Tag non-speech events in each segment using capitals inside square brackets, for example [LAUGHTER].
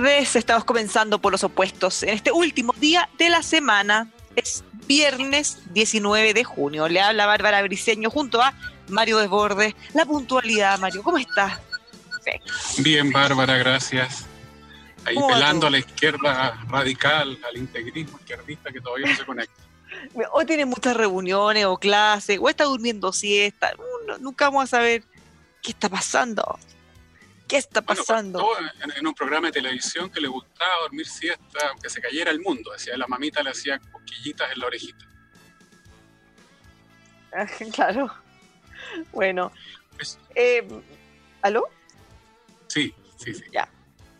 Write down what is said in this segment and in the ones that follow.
tardes, estamos comenzando por los opuestos en este último día de la semana. Es viernes 19 de junio. Le habla Bárbara Briceño junto a Mario Desbordes. La puntualidad, Mario, ¿cómo estás? Bien, Bárbara, gracias. Ahí pelando a la izquierda radical, al integrismo izquierdista que todavía no se conecta. Hoy tiene muchas reuniones o clases, o está durmiendo siesta. nunca vamos a saber qué está pasando. ¿Qué está pasando? en, un programa de televisión que le gustaba dormir siesta, aunque se cayera el mundo. Decía, la mamita le hacía cosquillitas en la orejita. [LAUGHS] claro. Bueno. Eh, ¿Aló? Sí, sí, sí. Ya.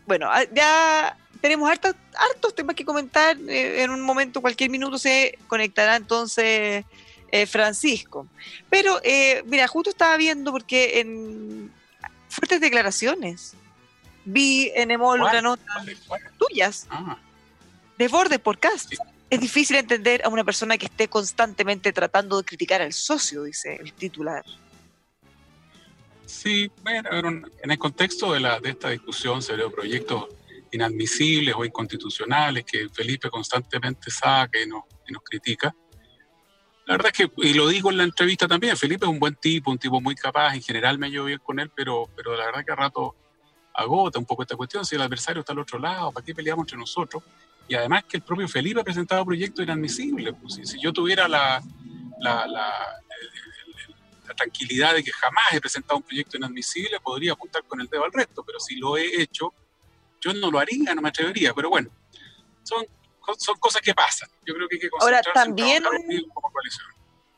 Bueno, ah, ya tenemos hartos, hartos temas que comentar. Eh, en un momento, cualquier minuto se conectará entonces eh, Francisco. Pero, mira, justo estaba viendo porque en fuertes declaraciones. Vi en Emol una nota tuyas. Ah. De borde por cast. Es difícil entender a una persona que esté constantemente tratando de criticar al socio, dice el titular. Sí, bueno, en el contexto de, la, de esta discusión sobre proyectos inadmisibles o inconstitucionales que Felipe constantemente saca y nos, y nos critica, la verdad es que, y lo digo en la entrevista también, Felipe es un buen tipo, un tipo muy capaz, en general me llevo bien con él, pero, pero la verdad que a rato agota un poco esta cuestión, si el adversario está al otro lado, ¿para qué peleamos entre nosotros? Y además que el propio Felipe ha presentado proyectos inadmisibles, pues, si, yo tuviera la, la, la, la, tranquilidad de que jamás he presentado un proyecto inadmisible, podría apuntar con el dedo al resto, pero si lo he hecho, yo no lo haría, no me atrevería, pero bueno, son son cosas que pasan. Yo creo que hay que Ahora, también,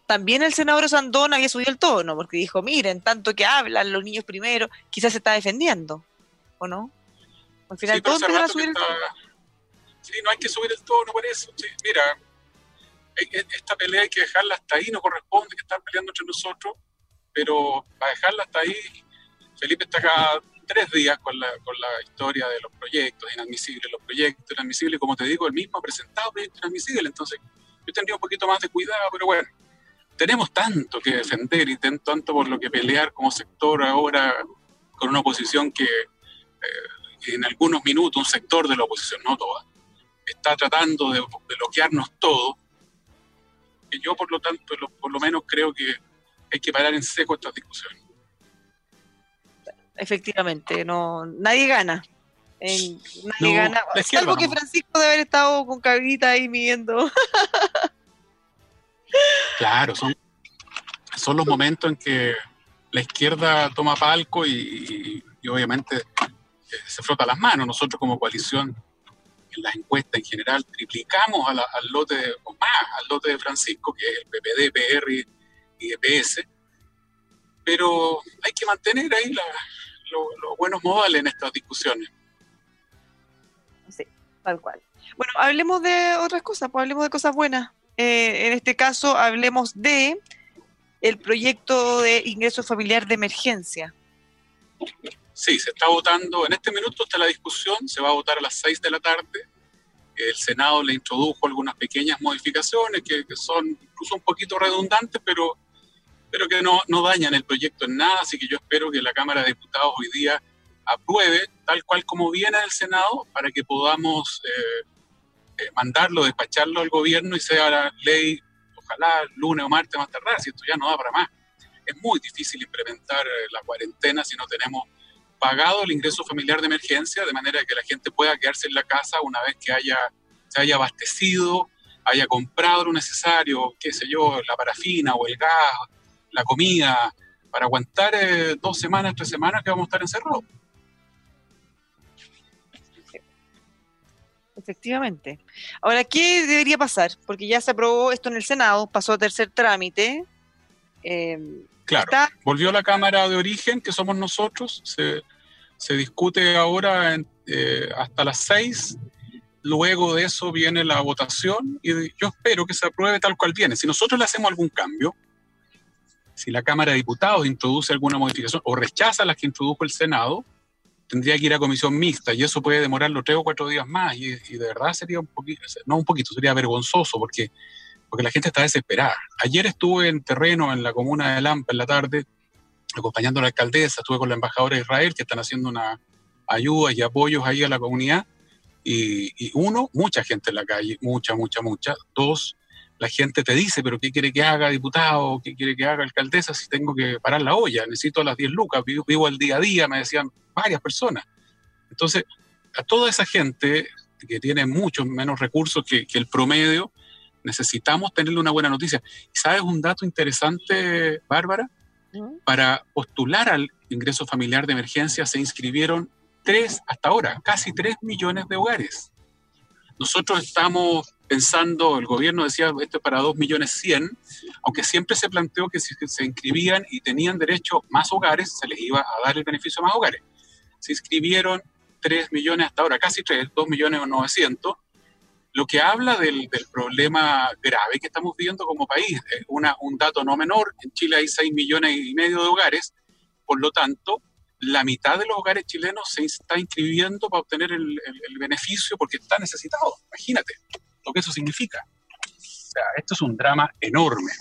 también el senador Sandón había subido el tono, porque dijo, miren, tanto que hablan los niños primero, quizás se está defendiendo, ¿o no? Al final sí, todos a subir el tono. Sí, no hay que subir el tono por eso. mira, e, e, esta pelea hay que dejarla hasta ahí, no corresponde que están peleando entre nosotros, pero para dejarla hasta ahí, Felipe está acá tres días con la, con la historia de los proyectos inadmisibles, los proyectos inadmisibles, como te digo, el mismo ha presentado proyectos inadmisibles, entonces yo tendría un poquito más de cuidado, pero bueno, tenemos tanto que defender y tanto por lo que pelear como sector ahora con una oposición que eh, en algunos minutos, un sector de la oposición, no toda, está tratando de, bloquearnos todo, que yo por lo tanto, por lo menos creo que hay que parar en seco estas discusiones efectivamente, no, nadie gana. nadie gana. Salvo que Francisco debe haber estado con cabrita ahí midiendo. [LAUGHS] claro, son, son los momentos en que la izquierda toma palco y, obviamente eh, se frota las manos. Nosotros como coalición en las encuestas en general triplicamos al lote, o más, al lote de Francisco, que es el PPD, PR y EPS. Pero hay que mantener ahí la, los buenos modales en estas discusiones. Sí, tal cual. Bueno, hablemos de otras cosas, pues hablemos de cosas buenas. Eh, en este caso, hablemos de el proyecto de ingreso familiar de emergencia. Sí, se está votando, en este minuto está la discusión, se va a votar a las 6 de la tarde. El Senado le introdujo algunas pequeñas modificaciones que, que son incluso un poquito redundantes, pero pero que no, no dañan el proyecto en nada, así que yo espero que la Cámara de Diputados hoy día apruebe tal cual como viene del Senado para que podamos eh, eh, mandarlo, despacharlo al gobierno y sea la ley, ojalá lunes o martes más tardar, si esto ya no da para más. Es muy difícil implementar la cuarentena si no tenemos pagado el ingreso familiar de emergencia, de manera que la gente pueda quedarse en la casa una vez que haya, se haya abastecido, haya comprado lo necesario, qué sé yo, la parafina o el gas, la comida, para aguantar eh, dos semanas, tres semanas que vamos a estar encerrados. Efectivamente. Ahora, ¿qué debería pasar? Porque ya se aprobó esto en el Senado, pasó a tercer trámite. Eh, claro, volvió la Cámara de Origen, que somos nosotros, se, se discute ahora eh, hasta las seis, luego de eso viene la votación y yo espero que se apruebe tal cual viene. Si nosotros le hacemos algún cambio, si la Cámara de Diputados introduce alguna modificación o rechaza las que introdujo el Senado, tendría que ir a comisión mixta y eso puede demorarlo tres o cuatro días más y, de verdad sería un poquito, no un poquito, sería vergonzoso porque, porque la gente está desesperada. Ayer estuve en terreno en la comuna de Lampa en la tarde acompañando a la alcaldesa, estuve con la embajadora de Israel que están haciendo una ayuda y apoyos ahí a la comunidad y, y uno, mucha gente en la calle, mucha, mucha, mucha. Dos, la gente te dice, pero ¿qué quiere que haga diputado? ¿Qué quiere que haga alcaldesa si tengo que parar la olla? Necesito las 10 lucas, vivo, vivo el día a día, me decían varias personas. Entonces, a toda esa gente que tiene muchos menos recursos que, el promedio, necesitamos tenerle una buena noticia. ¿Sabes un dato interesante, Bárbara? Para postular al ingreso familiar de emergencia se inscribieron tres, hasta ahora, casi tres millones de hogares. Nosotros estamos pensando, el gobierno decía esto es para 2 millones 100, aunque siempre se planteó que si se inscribían y tenían derecho más hogares, se les iba a dar el beneficio a más hogares. Se inscribieron 3 millones hasta ahora, casi 3, 2 millones o 900, lo que habla del, problema grave que estamos viviendo como país. Una, un dato no menor, en Chile hay 6 millones y medio de hogares, por lo tanto, la mitad de los hogares chilenos se está inscribiendo para obtener el, el beneficio porque está necesitado. Imagínate lo que eso significa. O sea, esto es un drama enorme.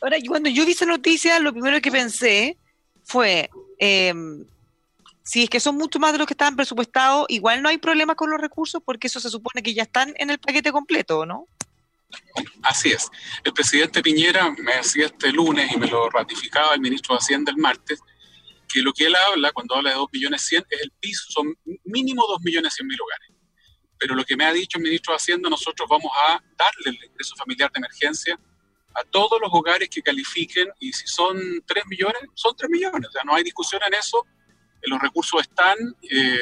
Ahora, cuando yo vi esa noticia, lo primero que pensé fue, em, si es que son mucho más de los que estaban presupuestados, igual no hay problema con los recursos porque eso se supone que ya están en el paquete completo, ¿no? Así es. El presidente Piñera me decía este lunes y me lo ratificaba el ministro de Hacienda el martes, que lo que él habla cuando habla de 2 millones 100 es el piso, son mínimo 2 millones 100 mil hogares pero lo que me ha dicho el ministro de Hacienda, nosotros vamos a darle el ingreso familiar de emergencia a todos los hogares que califiquen y si son 3 millones, son 3 millones, o sea, no hay discusión en eso, los recursos están, eh,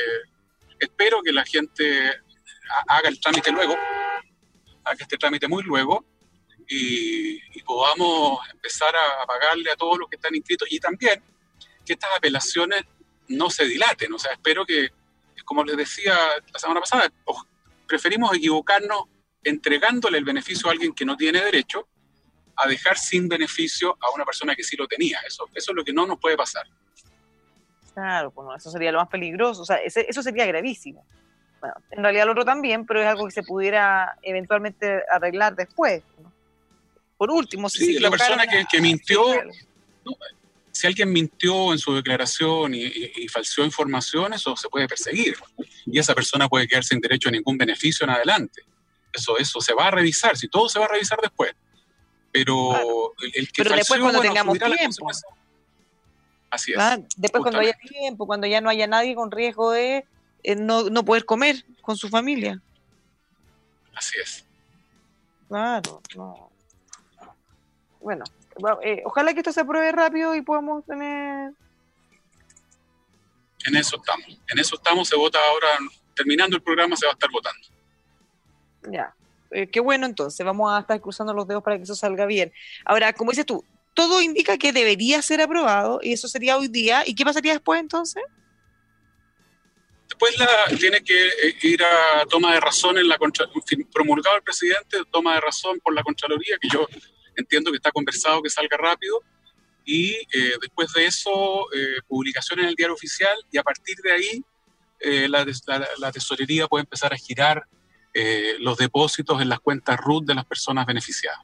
espero que la gente haga el trámite luego, haga este trámite muy luego y, podamos empezar a pagarle a todos los que están inscritos y también que estas apelaciones no se dilaten, o sea, espero que como les decía la semana pasada, preferimos equivocarnos entregándole el beneficio a alguien que no tiene derecho a dejar sin beneficio a una persona que sí lo tenía. Eso, eso es lo que no nos puede pasar. Claro, bueno, eso sería lo más peligroso, o sea, eso sería gravísimo. Bueno, en realidad lo otro también, pero es algo que se pudiera eventualmente arreglar después. Por último, si sí, la persona que, que mintió, si alguien mintió en su declaración y, y, falseó información, eso se puede perseguir. Y esa persona puede quedar sin derecho a ningún beneficio en adelante. Eso, eso se va a revisar, si todo se va a revisar después. Pero el, que Pero después cuando tengamos tiempo. Así es. después cuando haya tiempo, cuando ya no haya nadie con riesgo de eh, no, no poder comer con su familia. Así es. Claro, no. Bueno, eh, ojalá que esto se apruebe rápido y podamos tener... En eso estamos, en eso estamos, se vota ahora, terminando el programa se va a estar votando. Ya, eh, qué bueno entonces, vamos a estar cruzando los dedos para que eso salga bien. Ahora, como dices tú, todo indica que debería ser aprobado y eso sería hoy día. ¿Y qué pasaría después entonces? Después la, tiene que eh, ir a toma de razón en la promulgado el presidente, toma de razón por la Contraloría, que yo entiendo que está conversado que salga rápido y eh, después de eso eh, publicación en el diario oficial y a partir de ahí eh, la, la, tesorería puede empezar a girar los depósitos en las cuentas RUT de las personas beneficiadas.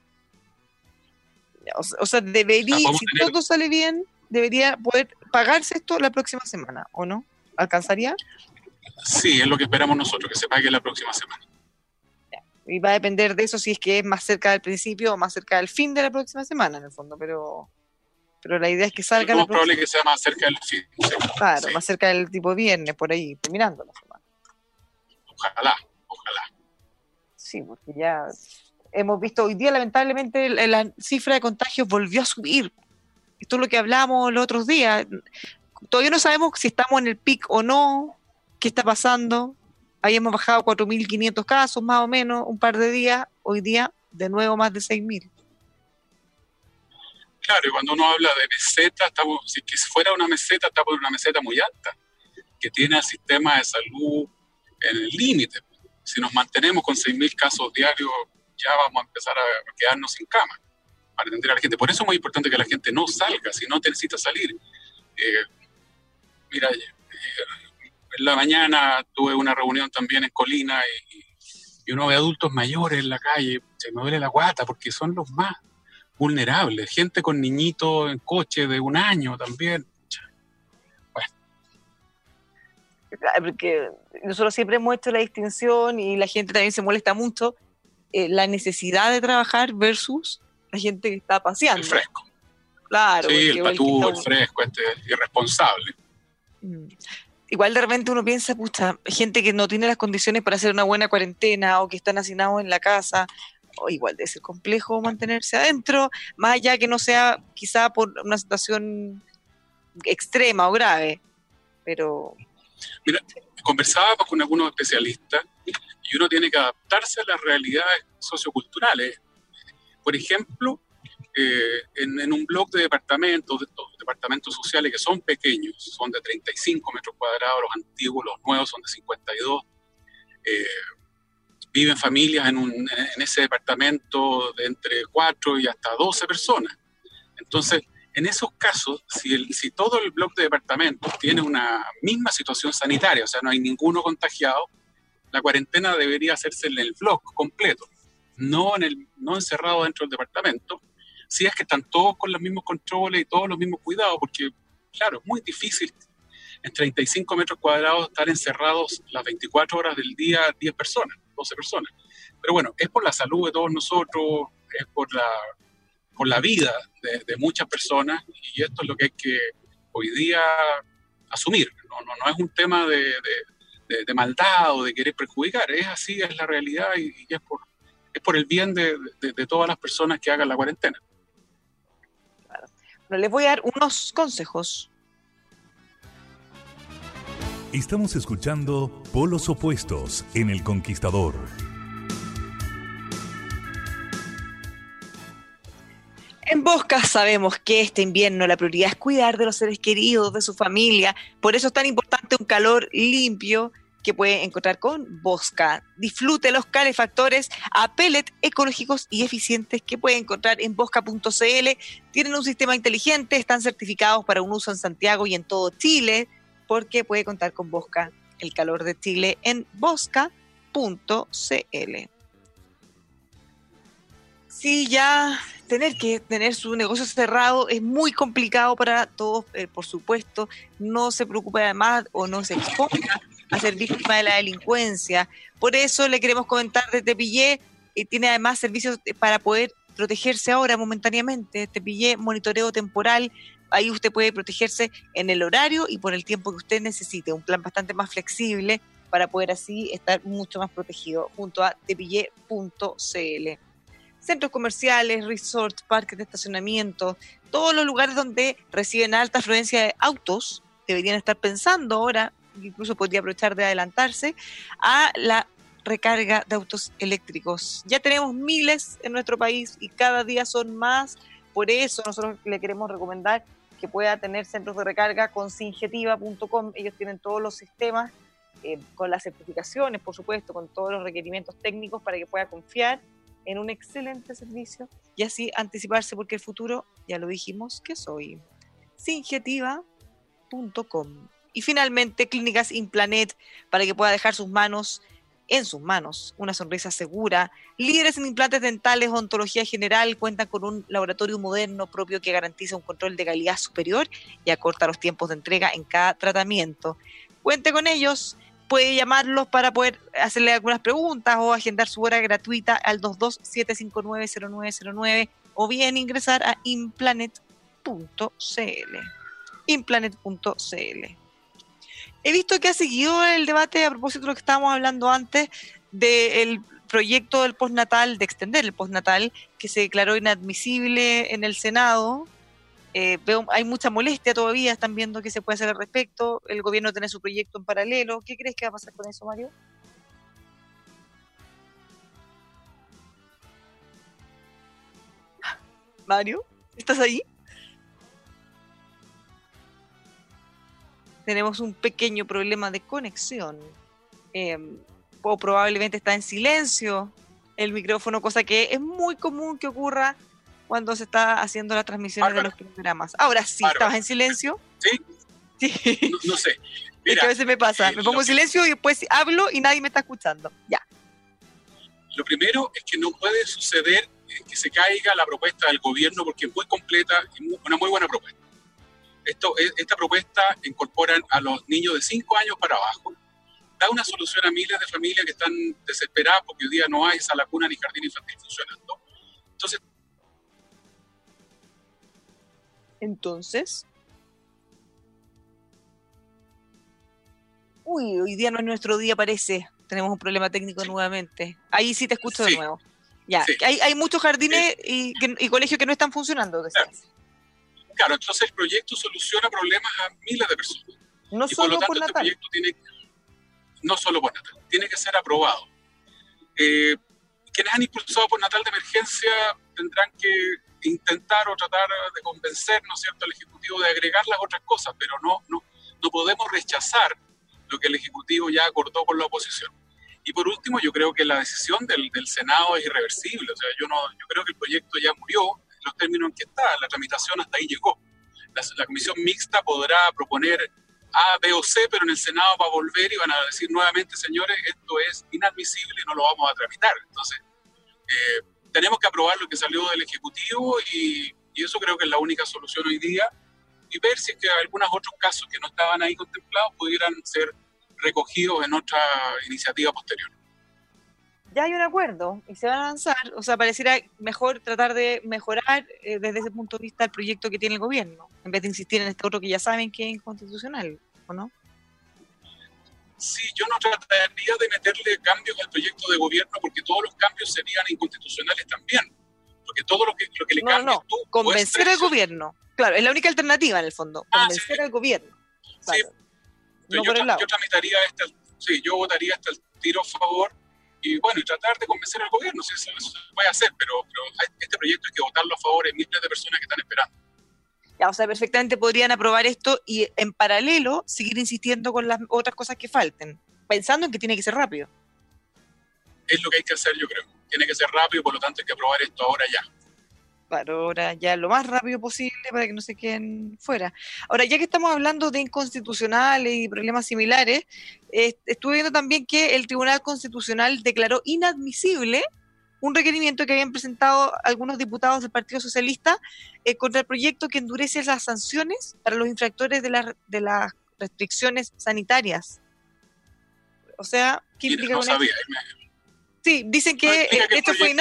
O, sea, debería, si todo sale bien, debería poder pagarse esto la próxima semana, ¿o no? ¿Alcanzaría? Sí, es lo que esperamos nosotros, que se pague la próxima semana. Y va a depender de eso si es que es más cerca del principio o más cerca del fin de la próxima semana, en el fondo, pero pero la idea es que salga. Es más probable que sea más cerca del fin. Claro, más cerca del tipo viernes, por ahí, terminando la semana. Ojalá, ojalá. Sí, porque ya hemos visto hoy día, lamentablemente, la cifra de contagios volvió a subir. Esto es lo que hablamos los otros días. Todavía no sabemos si estamos en el pic o no, qué está pasando. Ahí hemos bajado 4.500 casos, más o menos, un par de días. Hoy día, de nuevo, más de 6.000. Claro, y cuando uno habla de meseta, estamos, si fuera una meseta, estamos en una meseta muy alta, que tiene al sistema de salud en el límite. Si nos mantenemos con 6.000 casos diarios, ya vamos a empezar a quedarnos sin cama para atender a la gente. Por eso es muy importante que la gente no salga, si no necesita salir. Eh, mira, eh, en la mañana tuve una reunión también en Colina y, y uno ve adultos mayores en la calle, se me duele la guata porque son los más vulnerables, gente con niñitos en coche de un año también. Bueno. Porque nosotros siempre hemos hecho la distinción y la gente también se molesta mucho, eh, la necesidad de trabajar versus la gente que está paseando. El fresco. Claro. Sí, el patú, el, fresco, este irresponsable. Mm. Igual de repente uno piensa, pucha, gente que no tiene las condiciones para hacer una buena cuarentena o que están hacinados en la casa o igual debe ser complejo mantenerse adentro, más allá que no sea quizá por una situación extrema o grave, pero... Mira, conversaba con algunos especialistas y uno tiene que adaptarse a las realidades socioculturales. Por ejemplo, eh, en, un blog de departamentos, de departamentos sociales que son pequeños, son de 35 metros cuadrados, los antiguos, los nuevos son de 52. Eh, viven familias en, un, en ese departamento de entre 4 y hasta 12 personas. Entonces, en esos casos, si, el, si todo el bloque de departamentos tiene una misma situación sanitaria, o sea, no hay ninguno contagiado, la cuarentena debería hacerse en el bloque completo, no, en el, no encerrado dentro del departamento, si es que están todos con los mismos controles y todos los mismos cuidados, porque, claro, es muy difícil en 35 metros cuadrados estar encerrados las 24 horas del día 10 personas. 12 personas. Pero bueno, es por la salud de todos nosotros, es por la, por la vida de, muchas personas y esto es lo que hay que hoy día asumir. No, no, no es un tema de, de, maldad o de querer perjudicar, es así, es la realidad y, es, por, es por el bien de, todas las personas que hagan la cuarentena. Bueno, les voy a dar unos consejos Estamos escuchando Polos Opuestos en El Conquistador. En Bosca sabemos que este invierno la prioridad es cuidar de los seres queridos, de su familia. Por eso es tan importante un calor limpio que puede encontrar con Bosca. Disfrute los calefactores a pellet ecológicos y eficientes que puede encontrar en bosca.cl. Tienen un sistema inteligente, están certificados para un uso en Santiago y en todo Chile porque puede contar con Bosca, el calor de Chile, en bosca.cl. Sí, ya tener que tener su negocio cerrado es muy complicado para todos, eh, por supuesto. No se preocupe además o no se exponga a ser víctima de la delincuencia. Por eso le queremos comentar de Tepillé, y tiene además servicios para poder protegerse ahora momentáneamente. Tepillé, monitoreo temporal, ahí usted puede protegerse en el horario y por el tiempo que usted necesite. Un plan bastante más flexible para poder así estar mucho más protegido junto a tepille.cl. Centros comerciales, resorts, parques de estacionamiento, todos los lugares donde reciben alta afluencia de autos deberían estar pensando ahora, incluso podría aprovechar de adelantarse, a la recarga de autos eléctricos. Ya tenemos miles en nuestro país y cada día son más. Por eso nosotros le queremos recomendar que pueda tener centros de recarga con singetiva.com. Ellos tienen todos los sistemas, eh, con las certificaciones, por supuesto, con todos los requerimientos técnicos para que pueda confiar en un excelente servicio y así anticiparse porque el futuro, ya lo dijimos, que soy. Singetiva.com. Y finalmente, Clínicas Implanet para que pueda dejar sus manos en sus manos. Una sonrisa segura. Líderes en implantes dentales, ontología general, cuentan con un laboratorio moderno propio que garantiza un control de calidad superior y acorta los tiempos de entrega en cada tratamiento. cuente con ellos, puede llamarlos para poder hacerle algunas preguntas o agendar su hora gratuita al 227590909 o bien ingresar a implanet.cl. Implanet.cl. He visto que ha seguido el debate a propósito de lo que estábamos hablando antes del proyecto del postnatal, de extender el postnatal, que se declaró inadmisible en el Senado. Eh, veo, hay mucha molestia todavía, están viendo qué se puede hacer al respecto. El gobierno tiene su proyecto en paralelo. ¿Qué crees que va a pasar con eso, Mario? Mario, ¿estás ahí? Tenemos un pequeño problema de conexión. Eh, o probablemente está en silencio el micrófono, cosa que es muy común que ocurra cuando se está haciendo la transmisión de los programas. Ahora sí, ¿estabas en silencio? Sí. Sí. No, sé. [LAUGHS] Mira, a veces me pasa, eh, me pongo en silencio y después hablo y nadie me está escuchando. Ya. Lo primero es que no puede suceder que se caiga la propuesta del gobierno porque es muy completa y una muy buena propuesta. Esto, esta propuesta incorpora a los niños de 5 años para abajo da una solución a miles de familias que están desesperadas porque hoy día no hay sala cuna ni jardín infantil funcionando. Entonces. Entonces. Uy, hoy día no es nuestro día, parece. Tenemos un problema técnico nuevamente. Ahí sí te escucho de nuevo. Ya, hay, hay, muchos jardines y, colegios que no están funcionando. Claro. Claro. entonces el proyecto soluciona problemas a miles de personas. No solo por, lo tanto, este proyecto tiene no solo por Natal, tiene que ser aprobado. Eh, quienes han impulsado por Natal de emergencia tendrán que intentar o tratar de convencer, ¿no es cierto?, al Ejecutivo de agregar las otras cosas, pero no, no, no podemos rechazar lo que el Ejecutivo ya acordó con la oposición. Y por último, yo creo que la decisión del, del Senado es irreversible. O sea, yo, no, yo creo que el proyecto ya murió los términos en que está. La tramitación hasta ahí llegó. La, comisión mixta podrá proponer a, B o C, pero en el Senado va a volver y van a decir nuevamente, señores, esto es inadmisible y no lo vamos a tramitar. Entonces, eh, tenemos que aprobar lo que salió del Ejecutivo y, eso creo que es la única solución hoy día y ver si es que algunos otros casos que no estaban ahí contemplados pudieran ser recogidos en otra iniciativa posterior ya hay un acuerdo y se va a avanzar. O sea, pareciera mejor tratar de mejorar eh, desde ese punto de vista el proyecto que tiene el gobierno, en vez de insistir en este otro que ya saben que es inconstitucional, ¿o no? Sí, yo no trataría de meterle cambios al proyecto de gobierno porque todos los cambios serían inconstitucionales también. Porque todo lo que, lo que le no, no, convencer al gobierno. Claro, es la única alternativa en el fondo, ah, convencer al gobierno. Sí. No yo, yo tramitaría este, sí, yo votaría hasta el tiro a favor y bueno, y tratar de convencer al gobierno, si eso, se puede hacer, pero, este proyecto hay que votarlo a favor de miles de personas que están esperando. Ya, o sea, perfectamente podrían aprobar esto y en paralelo seguir insistiendo con las otras cosas que falten, pensando en que tiene que ser rápido. Es lo que hay que hacer, yo creo. Tiene que ser rápido, por lo tanto hay que aprobar esto ahora ya ahora ya lo más rápido posible para que no se queden fuera. Ahora, ya que estamos hablando de inconstitucionales y problemas similares, estuve viendo también que el Tribunal Constitucional declaró inadmisible un requerimiento que habían presentado algunos diputados del Partido Socialista eh, contra el proyecto que endurece las sanciones para los infractores de, de las restricciones sanitarias. O sea, ¿qué implica no sabía, Sí, dicen que, esto fue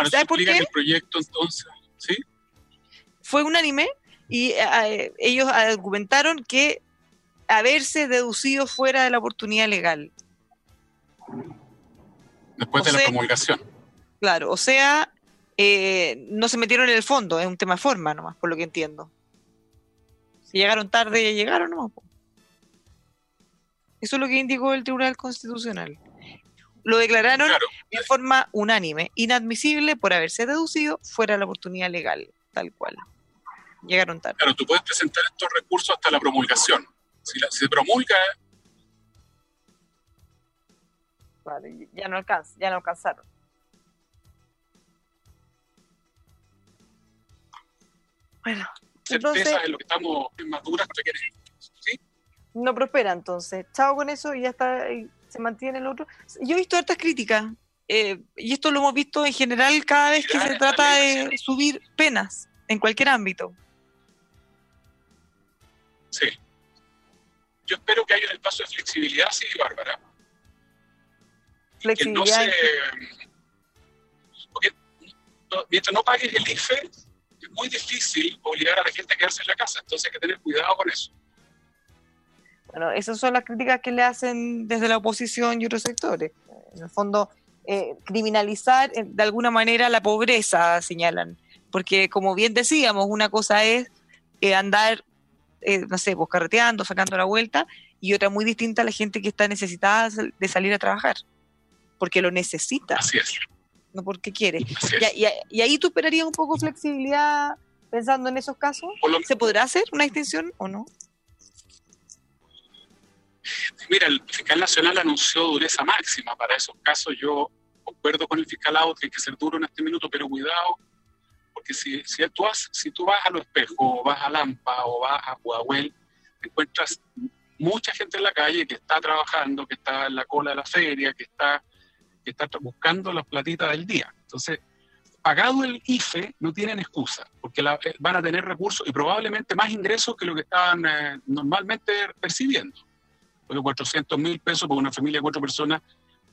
unánime. ¿Sabes por qué? el proyecto entonces, ¿sí? Fue unánime y eh, ellos argumentaron que haberse deducido fuera de la oportunidad legal. Después de la promulgación. Claro, o sea, eh, no se metieron en el fondo, es un tema de forma nomás, por lo que entiendo. Si llegaron tarde, llegaron nomás. Eso es lo que indicó el Tribunal Constitucional lo declararon de forma unánime, inadmisible por haberse deducido fuera de la oportunidad legal, tal cual. Llegaron tarde. Claro, tú puedes presentar estos recursos hasta la promulgación. Si, se promulga... Vale, ya no alcanza, ya no alcanzaron. Bueno, entonces, es lo que estamos más duras ¿sí? No prospera entonces. Chao con eso y ya está se mantiene el otro. Yo he visto hartas críticas, eh, y esto lo hemos visto en general cada vez que se trata de subir penas en cualquier ámbito. Sí. yo espero que haya un espacio de flexibilidad, sí, Bárbara. Flexibilidad. Que porque mientras no pagues el IFE, es muy difícil obligar a la gente a quedarse en la casa, entonces hay que tener cuidado con eso. Bueno, esas son las críticas que le hacen desde la oposición y otros sectores. En el fondo, eh, criminalizar eh, de alguna manera la pobreza, señalan. Porque, como bien decíamos, una cosa es eh, andar, no sé, pues carreteando, sacando la vuelta, y otra muy distinta a la gente que está necesitada de salir a trabajar, porque lo necesita. Así es. No porque quiere. Y, y, ahí tú esperarías un poco flexibilidad pensando en esos casos. ¿Se podrá hacer una distinción o no? Mira, el fiscal nacional anunció dureza máxima para esos casos. Yo concuerdo con el fiscal que hay que ser duro en este minuto, pero cuidado, porque si, si, tú, vas, si tú vas a los espejos, o vas a Lampa, o vas a Huahuel, encuentras mucha gente en la calle que está trabajando, que está en la cola de la feria, que está, que está buscando las platitas del día. Entonces, pagado el IFE, no tienen excusa, porque eh, van a tener recursos y probablemente más ingresos que lo que estaban eh, normalmente percibiendo porque 400 mil pesos para una familia de cuatro personas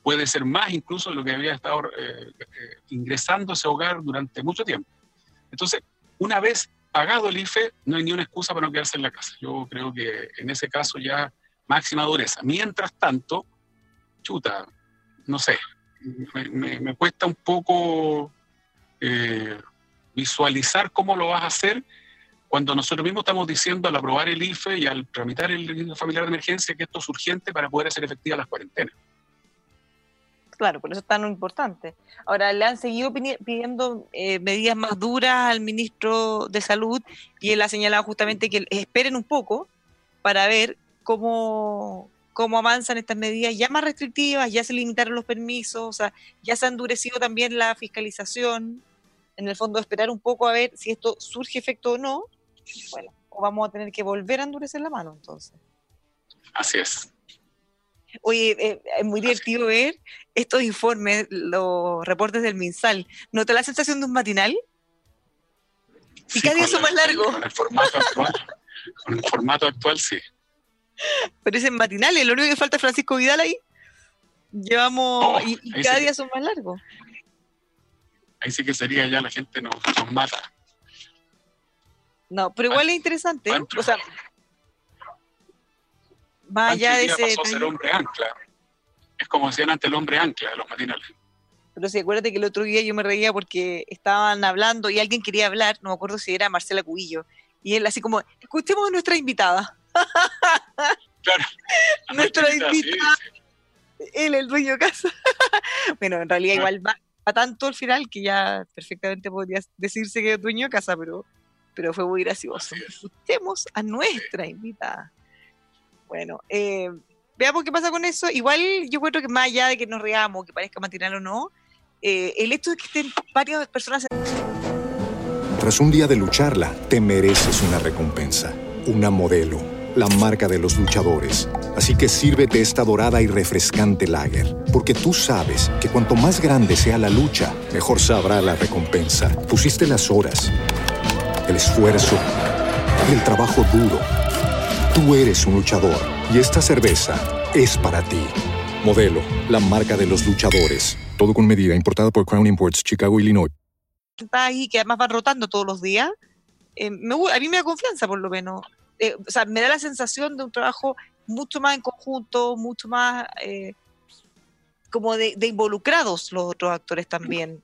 puede ser más incluso de lo que había estado eh, eh, ingresando ese hogar durante mucho tiempo. Entonces, una vez pagado el IFE, no hay ni una excusa para no quedarse en la casa. Yo creo que en ese caso ya máxima dureza. Mientras tanto, chuta, no sé, me, cuesta un poco eh, visualizar cómo lo vas a hacer cuando nosotros mismos estamos diciendo al aprobar el IFE y al tramitar el IFE familiar de emergencia que esto es urgente para poder hacer efectivas las cuarentenas. Claro, por eso es tan importante. Ahora, le han seguido pidiendo eh, medidas más duras al ministro de Salud y él ha señalado justamente que esperen un poco para ver cómo, cómo avanzan estas medidas ya más restrictivas, ya se limitaron los permisos, o sea, ya se ha endurecido también la fiscalización. En el fondo, esperar un poco a ver si esto surge efecto o no bueno, vamos a tener que volver a endurecer la mano entonces. Así es. Oye, eh, es muy divertido ver estos informes, los reportes del MinSal. ¿No te da la sensación de un matinal? Y cada día son más largos. Con el formato actual, con el formato actual sí. Pero matinales, lo único que falta es Francisco Vidal ahí. Llevamos, y, cada día son más largos. Ahí sí que sería ya la gente nos mata. No, pero igual es interesante. O sea, más allá de ese. ser hombre ancla. Es como decían antes el hombre ancla de los matinales. Pero sí, acuérdate que el otro día yo me reía porque estaban hablando y alguien quería hablar, no me acuerdo si era Marcela Cubillo, y él así como, escuchemos a nuestra invitada. [LAUGHS] Claro. [LAUGHS] nuestra invitada. Él, el dueño de casa. [LAUGHS] bueno, en realidad igual va, va, tanto al final que ya perfectamente podría decirse que es dueño de casa, pero pero fue muy gracioso. Escuchemos a nuestra invitada. Bueno, eh, veamos qué pasa con eso. Igual yo creo que más allá de que nos reamos, que parezca matinal o no, eh, el hecho de que estén varias personas... Tras un día de lucharla, te mereces una recompensa, una modelo, la marca de los luchadores. Así que sírvete esta dorada y refrescante lager, porque tú sabes que cuanto más grande sea la lucha, mejor sabrá la recompensa. Pusiste las horas el esfuerzo, el trabajo duro. Tú eres un luchador y esta cerveza es para ti. Modelo, la marca de los luchadores. Todo con medida, importada por Crown Imports, Chicago, Illinois. Ahí, que además van rotando todos los días. Eh, a mí me da confianza, por lo menos. Eh, o sea, me da la sensación de un trabajo mucho más en conjunto, mucho más eh, como de, involucrados los otros actores también.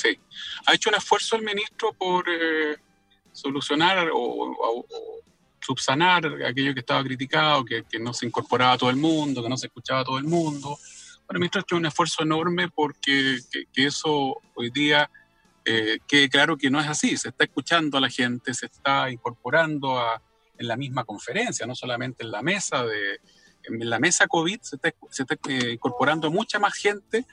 Sí. Ha hecho un esfuerzo el ministro por eh, solucionar o, subsanar aquello que estaba criticado, que, no se incorporaba a todo el mundo, que no se escuchaba a todo el mundo. Bueno, el ministro ha hecho un esfuerzo enorme porque que, eso hoy día eh, quede claro que no es así. Se está escuchando a la gente, se está incorporando a, en la misma conferencia, no solamente en la mesa de en la mesa COVID se está, se está eh, incorporando mucha más gente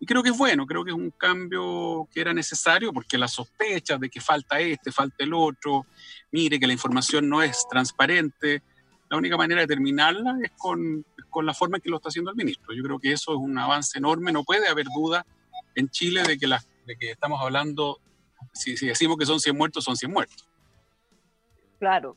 y creo que es bueno, creo que es un cambio que era necesario porque las sospechas de que falta este, falta el otro, mire que la información no es transparente, la única manera de terminarla es con, con la forma en que lo está haciendo el ministro. Yo creo que eso es un avance enorme, no puede haber duda en Chile de que, la, de que estamos hablando, si, decimos que son 100 muertos, son 100 muertos. Claro.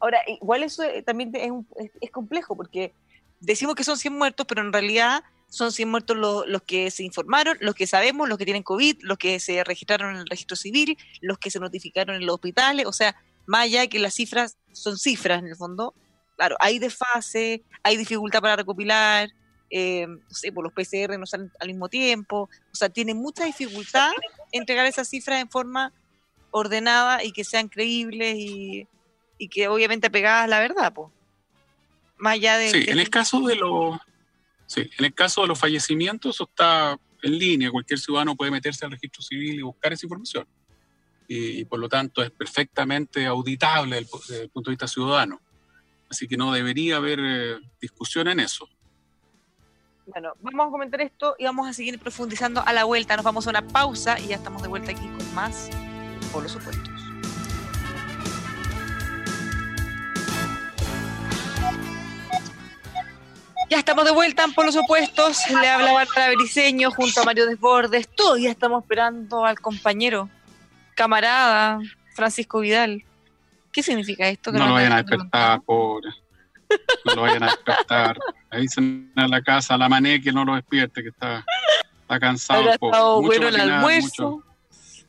Ahora, igual eso eh, también es, complejo porque decimos que son 100 muertos, pero en realidad son 100 muertos los, los, que se informaron, los que sabemos, los que tienen COVID, los que se registraron en el registro civil, los que se notificaron en los hospitales, o sea, más allá de que las cifras son cifras en el fondo, claro, hay desfase, hay dificultad para recopilar, eh, no sé, por pues los PCR no salen al mismo tiempo, o sea, tiene mucha dificultad entregar esas cifras en forma ordenada y que sean creíbles y, que obviamente apegadas a la verdad, pues. Más allá de... Sí, en el caso de los... Sí, en el caso de los fallecimientos, eso está en línea. Cualquier ciudadano puede meterse al registro civil y buscar esa información. Y, por lo tanto es perfectamente auditable desde el, punto de vista ciudadano. Así que no debería haber eh, discusión en eso. Bueno, vamos a comentar esto y vamos a seguir profundizando a la vuelta. Nos vamos a una pausa y ya estamos de vuelta aquí con más por los supuestos. Ya estamos de vuelta en por los opuestos. Le habla Bárbara Briseño junto a Mario Desbordes. Todavía estamos esperando al compañero, camarada, Francisco Vidal. ¿Qué significa esto? No lo vayan a despertar, pobre. No lo vayan a despertar. Avisen a la casa, a la mané que no lo despierte, que está, está cansado. Habrá estado bueno el almuerzo.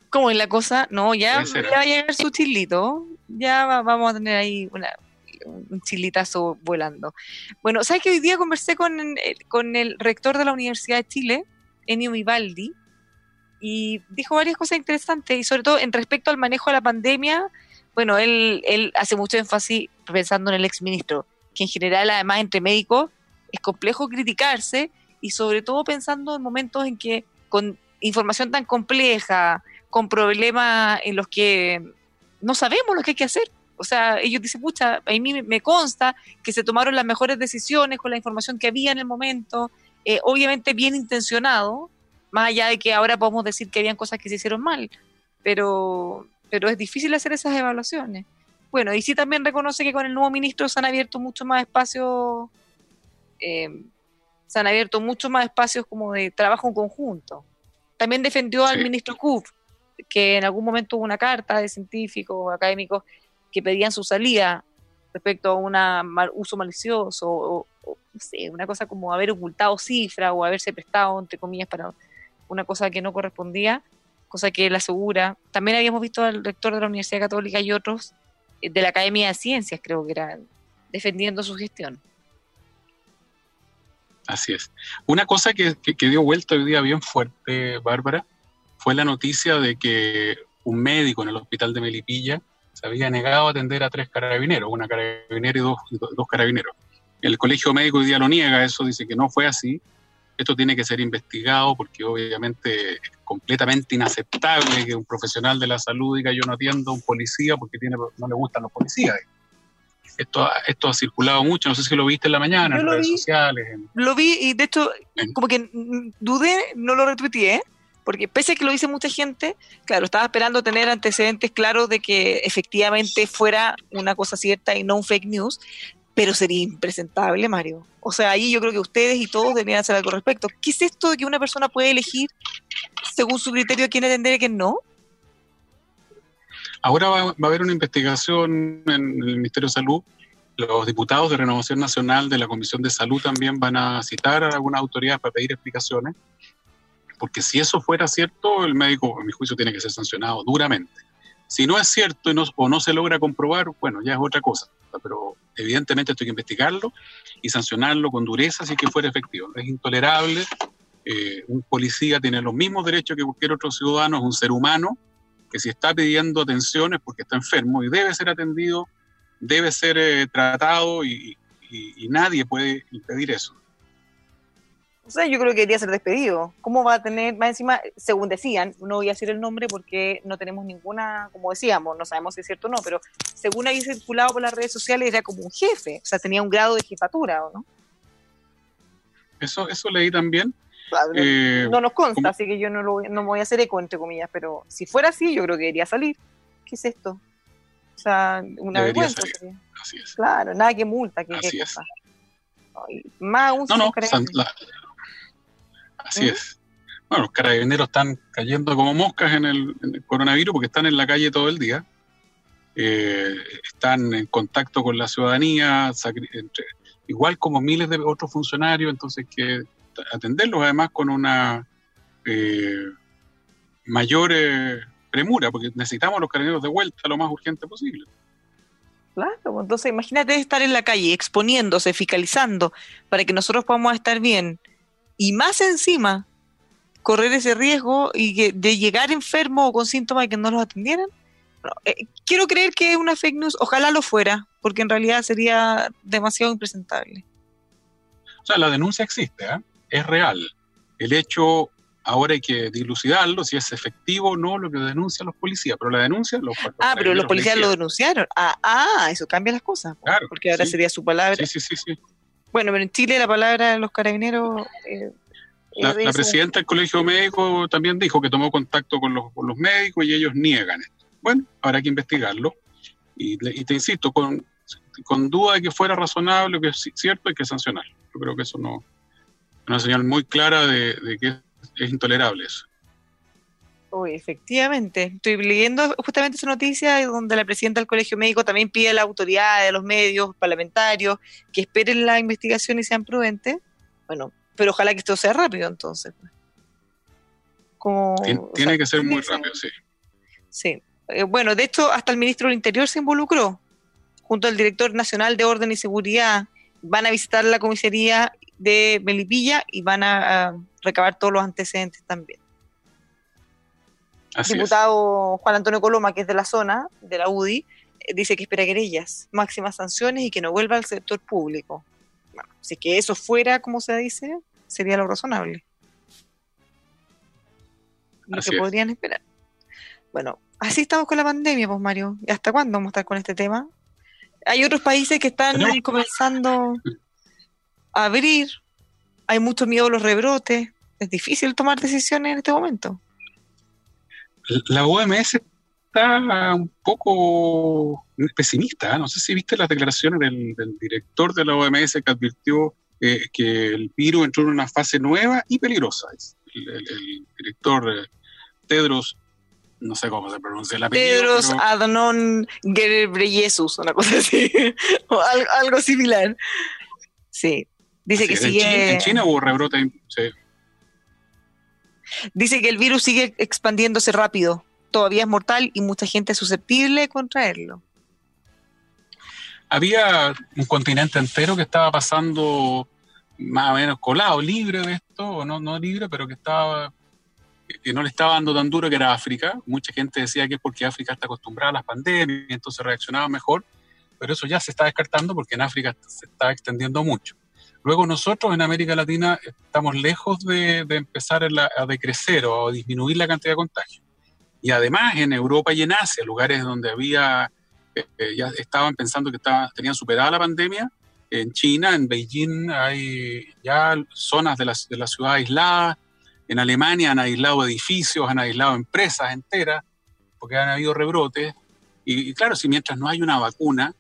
¿Cómo es la cosa? No, ya, va a llegar su chilito. Ya vamos a tener ahí un chilitazo volando. Bueno, ¿sabes que hoy día conversé con, con el rector de la Universidad de Chile, Enio Vivaldi, y dijo varias cosas interesantes, y sobre todo en respecto al manejo de la pandemia, bueno, él, él hace mucho énfasis pensando en el exministro, que en general, además, entre médicos, es complejo criticarse, y sobre todo pensando en momentos en que con información tan compleja, con problemas en los que no sabemos lo que hay que hacer. O sea, ellos dicen, pucha, a mí me consta que se tomaron las mejores decisiones con la información que había en el momento, eh, obviamente bien intencionado, más allá de que ahora podemos decir que habían cosas que se hicieron mal, pero, pero es difícil hacer esas evaluaciones. Bueno, y sí también reconoce que con el nuevo ministro se han abierto mucho más espacios, eh, se han abierto mucho más espacios como de trabajo en conjunto. También defendió al ministro Kuf, que en algún momento hubo una carta de científicos académicos que pedían su salida respecto a un uso malicioso o, no sé, una cosa como haber ocultado cifras o haberse prestado, entre comillas, para una cosa que no correspondía, cosa que él asegura. También habíamos visto al rector de la Universidad Católica y otros eh, de la Academia de Ciencias, creo que eran, defendiendo su gestión. Así es. Una cosa que, que dio vuelta hoy día bien fuerte, Bárbara, fue la noticia de que un médico en el hospital de Melipilla se había negado a atender a tres carabineros, una carabinera y dos, dos carabineros. El colegio médico hoy día lo niega, eso dice que no fue así. Esto tiene que ser investigado porque obviamente es completamente inaceptable que un profesional de la salud diga yo no atiendo a un policía porque tiene, no le gustan los policías. Esto, esto ha circulado mucho, no sé si lo viste en la mañana, en redes sociales. Lo vi y de hecho, como que dudé, no lo retuiteé, porque pese a que lo dice mucha gente, claro, estaba esperando tener antecedentes claros de que efectivamente fuera una cosa cierta y no un fake news, pero sería impresentable, Mario. O sea, ahí yo creo que ustedes y todos deberían hacer algo al respecto. ¿Qué es esto de que una persona puede elegir según su criterio quién atender y quién no? Ahora va, a haber una investigación en el Ministerio de Salud. Los diputados de Renovación Nacional de la Comisión de Salud también van a citar a algunas autoridades para pedir explicaciones porque si eso fuera cierto, el médico, en mi juicio, tiene que ser sancionado duramente. Si no es cierto o no se logra comprobar, bueno, ya es otra cosa, pero evidentemente esto hay que investigarlo y sancionarlo con dureza si que fuera efectivo. Es intolerable, eh, un policía tiene los mismos derechos que cualquier otro ciudadano, es un ser humano que si está pidiendo atención es porque está enfermo y debe ser atendido, debe ser eh, tratado y nadie puede impedir eso. O sea, yo creo que debería ser despedido. ¿Cómo va a tener, más encima, según decían, no voy a decir el nombre porque no tenemos ninguna, como decíamos, no sabemos si es cierto o no, pero según había circulado por las redes sociales era como un jefe, o sea, tenía un grado de jefatura, ¿o no? Eso, eso leí también. Eh, no nos consta, así que yo no, lo, no me voy a hacer eco, entre comillas, pero si fuera así, yo creo que debería salir. ¿Qué es esto? O sea, una vergüenza. Así es. Claro, nada que multa, que Así es. más un no, no, Así es. Bueno, los carabineros están cayendo como moscas en el, coronavirus porque están en la calle todo el día. eh, están en contacto con la ciudadanía, igual como miles de otros funcionarios, entonces hay que atenderlos además con una eh, mayor eh, premura, porque necesitamos los carabineros de vuelta lo más urgente posible. Claro, entonces imagínate estar en la calle exponiéndose, fiscalizando, para que nosotros podamos estar bien. Y más encima, correr ese riesgo y de llegar enfermo o con síntomas que no los atendieran. Eh, quiero creer que es una fake news, ojalá lo fuera, porque en realidad sería demasiado impresentable. O sea, la denuncia existe, ¿eh? es real. El hecho Ahora hay que dilucidarlo, si es efectivo o no lo que denuncian los policías, pero la denuncia... Los, ah, pero los policías lo denunciaron. Ah, ah, eso cambia las cosas. Claro, porque ahora sería su palabra. Sí, sí, sí, Bueno, pero en Chile la palabra de los carabineros... Eh, la, presidenta del Colegio Médico también dijo que tomó contacto con los, con los médicos y ellos niegan esto. Bueno, habrá que investigarlo. Y, te insisto, con, con duda de que fuera razonable que es cierto, hay que sancionarlo. Yo creo que eso no es una señal muy clara de, de que es intolerable eso. Uy, efectivamente. Estoy leyendo justamente esa noticia donde la presidenta del Colegio Médico también pide a la autoridad, a los medios parlamentarios que esperen la investigación y sean prudentes. Bueno, pero ojalá que esto sea rápido entonces. Como, tiene, que ser muy rápido, sí. Sí. Eh, bueno, de hecho, hasta el ministro del Interior se involucró, junto al director nacional de Orden y Seguridad. Van a visitar la comisaría de Melipilla y van a recabar todos los antecedentes también. El diputado Juan Antonio Coloma, que es de la zona, de la UDI, eh, dice que espera querellas, máximas sanciones y que no vuelva al sector público. Bueno, si que eso fuera, como se dice, sería lo razonable. Lo que podrían esperar. Bueno, así estamos con la pandemia, pues Mario. ¿Y hasta cuándo vamos a estar con este tema? Hay otros países que están comenzando a abrir, hay mucho miedo a los rebrotes, es difícil tomar decisiones en este momento. La OMS está un poco pesimista. ¿eh? No sé si viste las declaraciones del, director de la OMS que advirtió eh, que el virus entró en una fase nueva y peligrosa. El, director eh, Tedros, no sé cómo se pronuncia la Tedros Adhanom Ghebreyesus, una cosa así, [LAUGHS] o algo, similar. Sí, dice que sigue... En China, hubo rebrote, sí. Dice que el virus sigue expandiéndose rápido, todavía es mortal y mucha gente es susceptible de contraerlo. Había un continente entero que estaba pasando más o menos colado, libre de esto, o no, no libre, pero que estaba que no le estaba dando tan duro que era África. Mucha gente decía que es porque África está acostumbrada a las pandemias y entonces reaccionaba mejor, pero eso ya se está descartando porque en África se está extendiendo mucho. Luego nosotros en América Latina estamos lejos de, empezar a, decrecer o a disminuir la cantidad de contagios. Y además en Europa y en Asia, lugares donde había, eh, eh, ya estaban pensando que tenían superada la pandemia, en China, en Beijing hay ya zonas de la, de la ciudad aisladas, en Alemania han aislado edificios, han aislado empresas enteras, porque han habido rebrotes. y, claro, si mientras no hay una vacuna,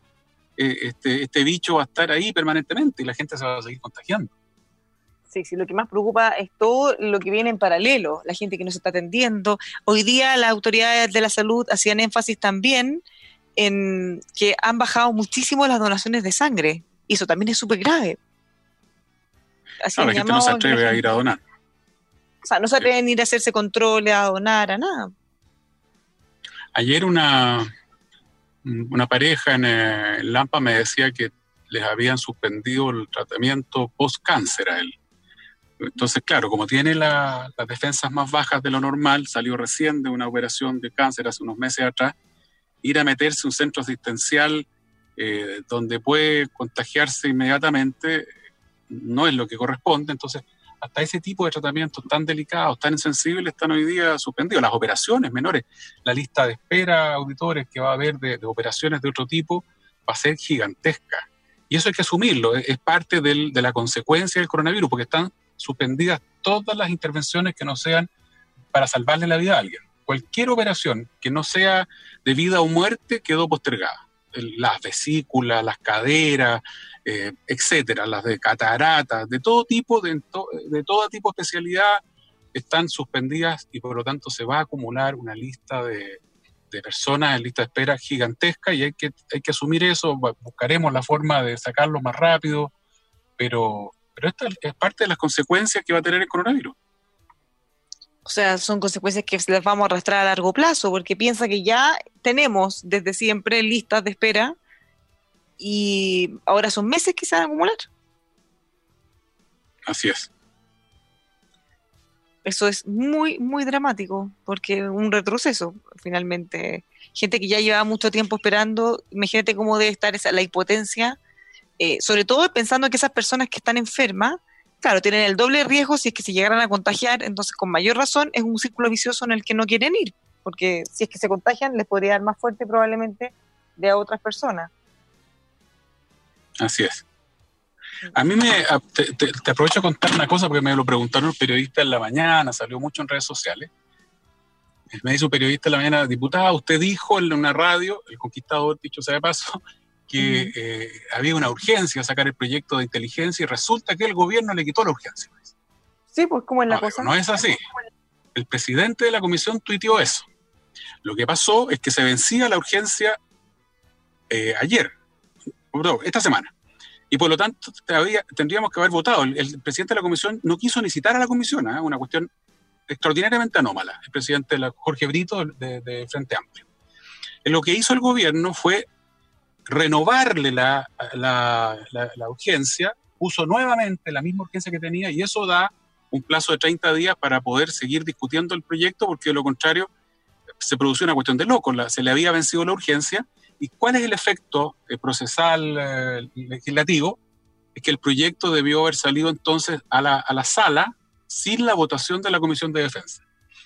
eh, este, este bicho va a estar ahí permanentemente y la gente se va a seguir contagiando. Sí, sí, lo que más preocupa es todo lo que viene en paralelo, la gente que no se está atendiendo. Hoy día las autoridades de la salud hacían énfasis también en que han bajado muchísimo las donaciones de sangre. Y eso también es súper grave. Así la gente no se atreve a ir a donar. O sea, no se atreven a ir a hacerse controles, a donar, a nada. Ayer una, una pareja eh, en Lampa me decía que les habían suspendido el tratamiento post-cáncer a él. Entonces, claro, como tiene las defensas más bajas de lo normal, salió recién de una operación de cáncer hace unos meses atrás, ir a meterse en un centro asistencial eh, donde puede contagiarse inmediatamente no es lo que corresponde. Entonces, hasta ese tipo de tratamientos tan delicados, tan sensibles, están hoy día suspendidos. Las operaciones menores, la lista de espera, auditores que va a haber de, operaciones de otro tipo, va a ser gigantesca. Y eso hay que asumirlo, es, parte de la consecuencia del coronavirus, porque están suspendidas todas las intervenciones que no sean para salvarle la vida a alguien. Cualquier operación que no sea de vida o muerte quedó postergada. Las vesículas, las caderas, eh, etcétera, las de cataratas, de todo tipo, de, de todo tipo de especialidad, están suspendidas y por lo tanto se va a acumular una lista de, personas en lista de espera gigantesca y hay que, hay que asumir eso, buscaremos la forma de sacarlo más rápido, pero, pero esta es parte de las consecuencias que va a tener el coronavirus. O sea, son consecuencias que las vamos a arrastrar a largo plazo, porque piensa que ya tenemos desde siempre listas de espera y ahora son meses que se van a acumular. Así es. Eso es muy, muy dramático, porque un retroceso, finalmente. Gente que ya lleva mucho tiempo esperando, imagínate cómo debe estar esa, la impotencia, eh, sobre todo pensando que esas personas que están enfermas, claro, tienen el doble riesgo si es que se llegaran a contagiar, entonces con mayor razón es un círculo vicioso en el que no quieren ir, porque si es que se contagian les podría dar más fuerte probablemente de a otras personas. Así es. A mí me, te, aprovecho a contar una cosa porque me lo preguntaron los periodistas en la mañana, salió mucho en redes sociales. Me dice un periodista en la mañana, diputada, usted dijo en una radio, el conquistador, dicho sea de paso, [LAUGHS] que eh, había una urgencia a sacar el proyecto de inteligencia y resulta que el gobierno le quitó la urgencia. Sí, pues como es la cosa. No es así. El presidente de la comisión tuiteó eso. Lo que pasó es que se vencía la urgencia eh, ayer, esta semana. Y por lo tanto tendríamos que haber votado. El, presidente de la comisión no quiso ni citar a la comisión, ¿eh? una cuestión extraordinariamente anómala, el presidente la, Jorge Brito de, de Frente Amplio. Lo que hizo el gobierno fue renovarle la, la, urgencia, puso nuevamente la misma urgencia que tenía y eso da un plazo de 30 días para poder seguir discutiendo el proyecto, porque de lo contrario se produció una cuestión de loco, se le había vencido la urgencia. ¿Y cuál es el efecto eh, procesal eh, legislativo? Es que el proyecto debió haber salido entonces a la, a la, sala sin la votación de la Comisión de Defensa.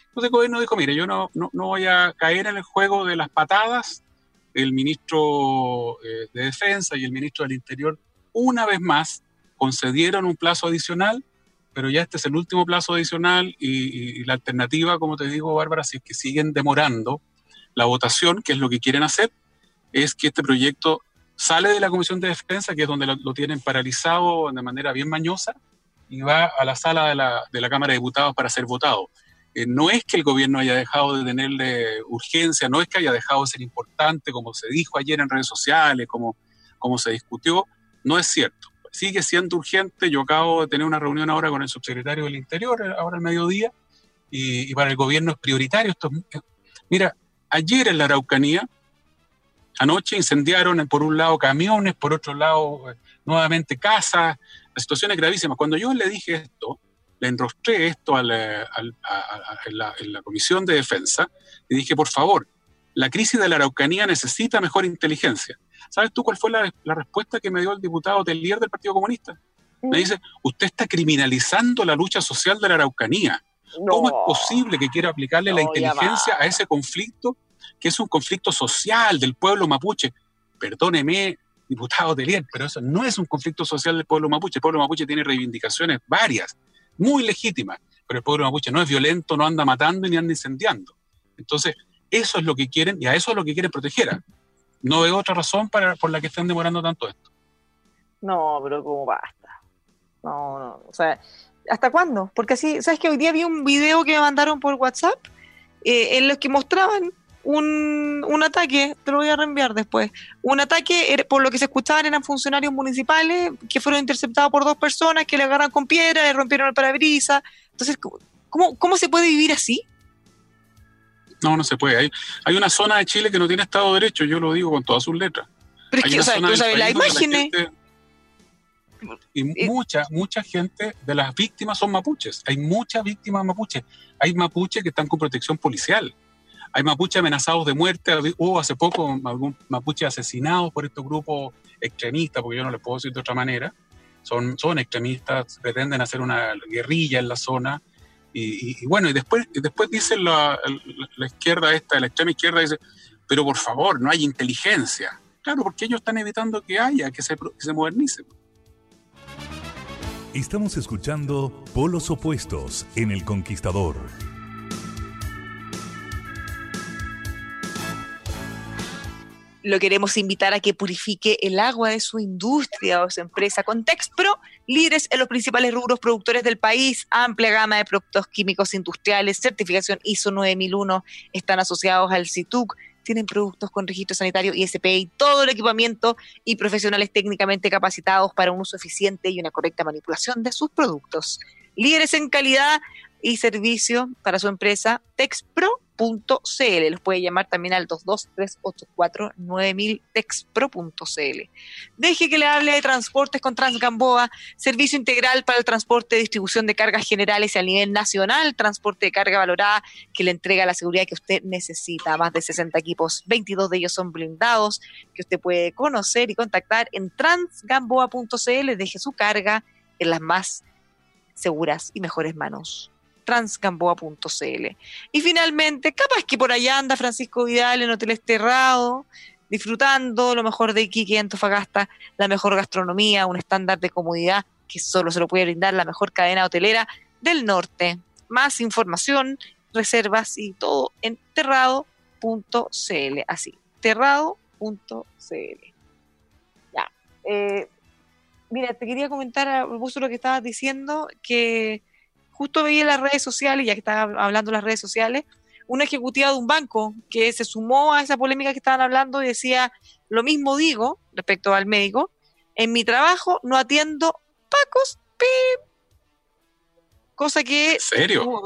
Entonces el gobierno dijo, mire, yo no, no, no voy a caer en el juego de las patadas el ministro eh, de Defensa y el ministro del Interior, una vez más, concedieron un plazo adicional, pero ya este es el último plazo adicional y, la alternativa, como te digo, Bárbara, es que siguen demorando la votación, que es lo que quieren hacer, es que este proyecto sale de la Comisión de Defensa, que es donde lo, tienen paralizado de manera bien mañosa, y va a la sala de la, de la Cámara de Diputados para ser votado. Eh, no es que el gobierno haya dejado de tenerle urgencia, no es que haya dejado de ser importante, como se dijo ayer en redes sociales, como, como se discutió, no es cierto. Sigue siendo urgente. Yo acabo de tener una reunión ahora con el subsecretario del Interior, ahora al mediodía, y, para el gobierno es prioritario. Mira, ayer en la Araucanía, anoche incendiaron por un lado camiones, por otro lado eh, nuevamente casas, la situación es gravísima. Cuando yo le dije esto, le enrostré esto a la, en, la, Comisión de Defensa y dije, por favor, la crisis de la Araucanía necesita mejor inteligencia. ¿Sabes tú cuál fue la, respuesta que me dio el diputado del líder del Partido Comunista? Me dice, usted está criminalizando la lucha social de la Araucanía. ¿Cómo es posible que quiera aplicarle la inteligencia a ese conflicto, que es un conflicto social del pueblo mapuche? Perdóneme, diputado Telier, pero eso no es un conflicto social del pueblo mapuche. El pueblo mapuche tiene reivindicaciones varias muy legítima, pero el pueblo mapuche no es violento, no anda matando ni anda incendiando. Entonces, eso es lo que quieren y a eso es lo que quieren proteger. No veo otra razón para, por la que estén demorando tanto esto. No, pero como basta. No, no, o sea, ¿hasta cuándo? Porque así, ¿sabes que hoy día vi un video que me mandaron por WhatsApp eh, en los que mostraban un, un, ataque, te lo voy a reenviar después, un ataque, por lo que se escuchaban eran funcionarios municipales que fueron interceptados por dos personas que le agarran con piedra, le rompieron el parabrisas. Entonces, ¿cómo, ¿cómo se puede vivir así? No, no se puede. Hay, hay una zona de Chile que no tiene Estado de Derecho, yo lo digo con todas sus letras. Pero es que, o sea, tú sabes, la imagen y mucha, mucha gente de las víctimas son mapuches. Hay muchas víctimas mapuches. Hay mapuches que están con protección policial hay mapuches amenazados de muerte, hubo hace poco algún mapuche asesinados por estos grupos extremistas, porque yo no les puedo decir de otra manera, son, son extremistas, pretenden hacer una guerrilla en la zona, y, bueno, y después, después dice la, la, izquierda esta, la extrema izquierda dice, pero por favor, no hay inteligencia. Claro, porque ellos están evitando que haya, que se, que se modernice. Estamos escuchando Polos Opuestos en El Conquistador. Lo queremos invitar a que purifique el agua de su industria o su empresa con Texpro, líderes en los principales rubros productores del país, amplia gama de productos químicos industriales, certificación ISO 9001, están asociados al CITUC, tienen productos con registro sanitario ISP y todo el equipamiento y profesionales técnicamente capacitados para un uso eficiente y una correcta manipulación de sus productos. Líderes en calidad y servicio para su empresa, Texpro texpro.cl. Los puede llamar también al 223849000 texpro.cl. Deje que le hable de transportes con Transgamboa, servicio integral para el transporte y distribución de cargas generales a nivel nacional, transporte de carga valorada que le entrega la seguridad que usted necesita. Más de 60 equipos, 22 de ellos son blindados, que usted puede conocer y contactar en transgamboa.cl. Deje su carga en las más seguras y mejores manos transgamboa.cl. Y finalmente, capaz que por allá anda Francisco Vidal en Hotel Esterrado, disfrutando lo mejor de Iquique Antofagasta, la mejor gastronomía, un estándar de comodidad que solo se lo puede brindar la mejor cadena hotelera del norte. Más información, reservas y todo en terrado.cl. Así, terrado.cl. Ya. Eh, mira, te quería comentar a propósito lo que estabas diciendo, que justo veía en las redes sociales, ya que estaba hablando de las redes sociales, una ejecutiva de un banco que se sumó a esa polémica que estaban hablando y decía, lo mismo digo respecto al médico, en mi trabajo no atiendo pacos, cosa que... ¿Serio?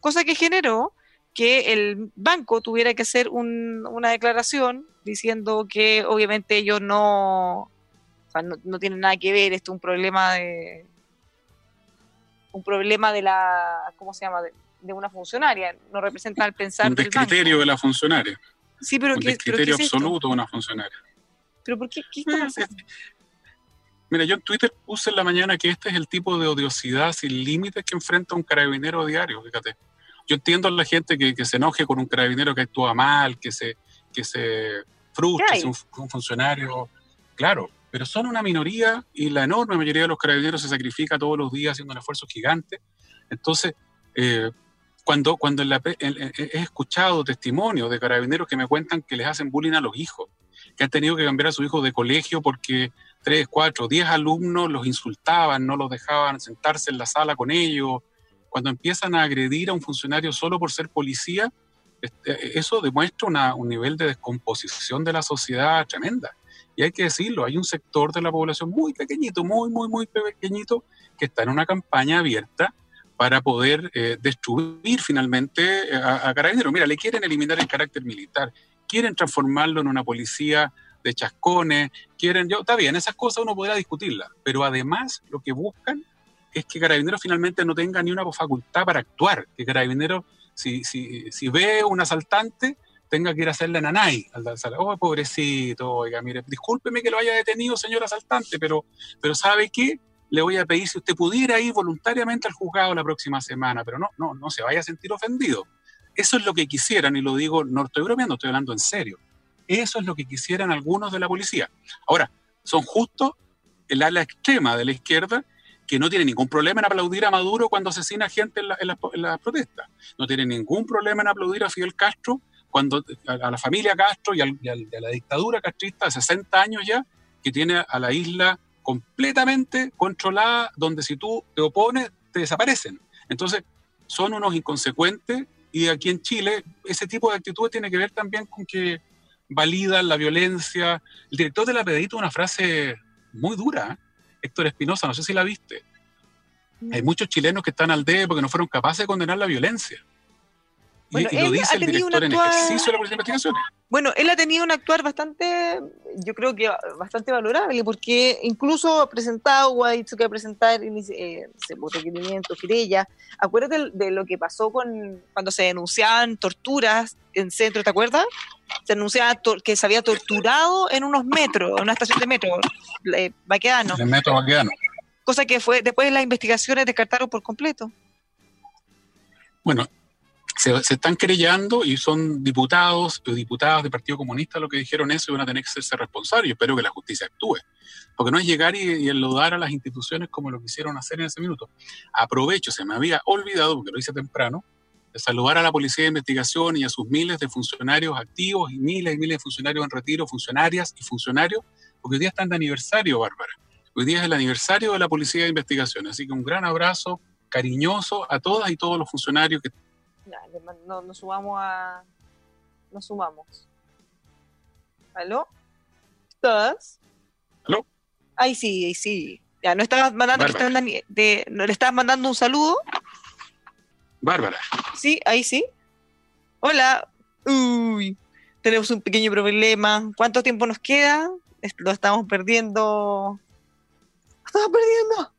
cosa que generó que el banco tuviera que hacer una declaración diciendo que obviamente ellos no, no, no tienen nada que ver, esto es un problema de, un problema de la, ¿cómo se llama?, de, una funcionaria, no representa el pensar Un descriterio de la funcionaria. Sí, pero un ¿qué, descriterio absoluto de una funcionaria. ¿Pero por qué? ¿Qué está pasando? Mira, yo en Twitter puse en la mañana que este es el tipo de odiosidad sin límites que enfrenta un carabinero diario, fíjate. Yo entiendo a la gente que, que se enoje con un carabinero que actúa mal, que se, que se frustre, un, un funcionario, claro, pero son una minoría y la enorme mayoría de los carabineros se sacrifica todos los días haciendo un esfuerzo gigante. Entonces, eh, cuando, he escuchado testimonios de carabineros que me cuentan que les hacen bullying a los hijos, que han tenido que cambiar a su hijo de colegio porque tres, cuatro, diez alumnos los insultaban, no los dejaban sentarse en la sala con ellos, cuando empiezan a agredir a un funcionario solo por ser policía, este, eso demuestra un nivel de descomposición de la sociedad tremenda. Y hay que decirlo, hay un sector de la población muy pequeñito, muy, muy, muy pequeñito, que está en una campaña abierta para poder eh, destruir finalmente eh, a, a Carabineros. Mira, le quieren eliminar el carácter militar, quieren transformarlo en una policía de chascones, quieren, yo, está bien, esas cosas uno podrá discutirlas, pero además lo que buscan es que Carabineros finalmente no tenga ni una facultad para actuar, que Carabineros, si, si, si ve un asaltante, tenga que ir a hacerle nanay al Oh, pobrecito, oiga, mire, discúlpeme que lo haya detenido, señor asaltante, pero, pero ¿sabe qué? Le voy a pedir si usted pudiera ir voluntariamente al juzgado la próxima semana, pero no, no, no se vaya a sentir ofendido. Eso es lo que quisieran, y lo digo, no estoy estoy hablando en serio. Eso es lo que quisieran algunos de la policía. Ahora, son justo el ala extrema de la izquierda que no tiene ningún problema en aplaudir a Maduro cuando asesina gente en las la, protestas. No tiene ningún problema en aplaudir a Fidel Castro cuando a, la familia Castro y, a la dictadura castrista de 60 años ya, que tiene a la isla completamente controlada, donde si tú te opones, te desaparecen. Entonces, son unos inconsecuentes y aquí en Chile ese tipo de actitudes tiene que ver también con que validan la violencia. El director de la tuvo una frase muy dura, ¿eh? Héctor Espinosa, no sé si la viste. Hay muchos chilenos que están al D porque no fueron capaces de condenar la violencia. Bueno, y, lo dice el director en ejercicio de la Policía de Investigaciones. Bueno, él ha tenido un actuar bastante, yo creo que bastante valorable, porque incluso ha presentado o ha dicho que va a presentar eh, requerimientos, querellas. Acuérdate de, lo que pasó con cuando se denunciaban torturas en centro, ¿te acuerdas? Se anunciaba que se había torturado en unos metros, en una estación de metro, eh. En metro Baquedano. Cosa que fue después de las investigaciones descartaron por completo. Bueno, se, están querellando y son diputados o diputadas del Partido Comunista lo que dijeron eso y van a tener que hacerse responsables. Y espero que la justicia actúe. Porque no es llegar y, enlodar a las instituciones como lo quisieron hacer en ese minuto. Aprovecho, se me había olvidado, porque lo hice temprano, de saludar a la Policía de Investigación y a sus miles de funcionarios activos y miles y miles de funcionarios en retiro, funcionarias y funcionarios, porque hoy día están de aniversario, Bárbara. Hoy día es el aniversario de la Policía de Investigación. Así que un gran abrazo cariñoso a todas y todos los funcionarios que no, nos sumamos a. Nos sumamos. ¿Aló? ¿Estás? ¿Aló? Ahí sí, ahí sí. Ya, no estabas mandando, de, no le estabas mandando un saludo. Bárbara. Sí, ahí sí. Hola. Uy, tenemos un pequeño problema. ¿Cuánto tiempo nos queda? Lo estamos perdiendo. Lo estamos perdiendo.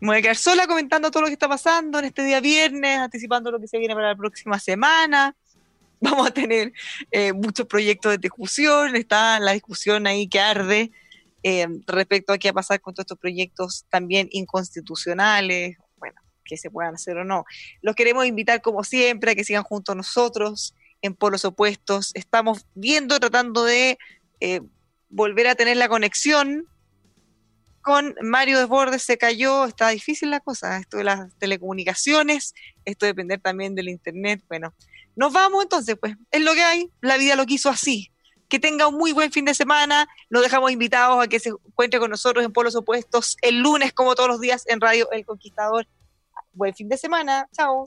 Me voy a quedar sola comentando todo lo que está pasando en este día viernes, anticipando lo que se viene para la próxima semana. [LAUGHS] Vamos a tener eh, muchos proyectos de discusión, está la discusión ahí que arde eh, respecto a qué va a pasar con todos estos proyectos también inconstitucionales, bueno, que se puedan hacer o no. Los queremos invitar como siempre a que sigan junto a nosotros en polos opuestos. Estamos viendo, tratando de eh, volver a tener la conexión con Mario Desbordes se cayó, está difícil la cosa, esto de las telecomunicaciones, esto de depender también del internet, bueno, nos vamos entonces, pues, es lo que hay, la vida lo quiso así. Que tenga un muy buen fin de semana, nos dejamos invitados a que se encuentre con nosotros en Polos Opuestos el lunes, como todos los días, en Radio El Conquistador. Buen fin de semana, chao.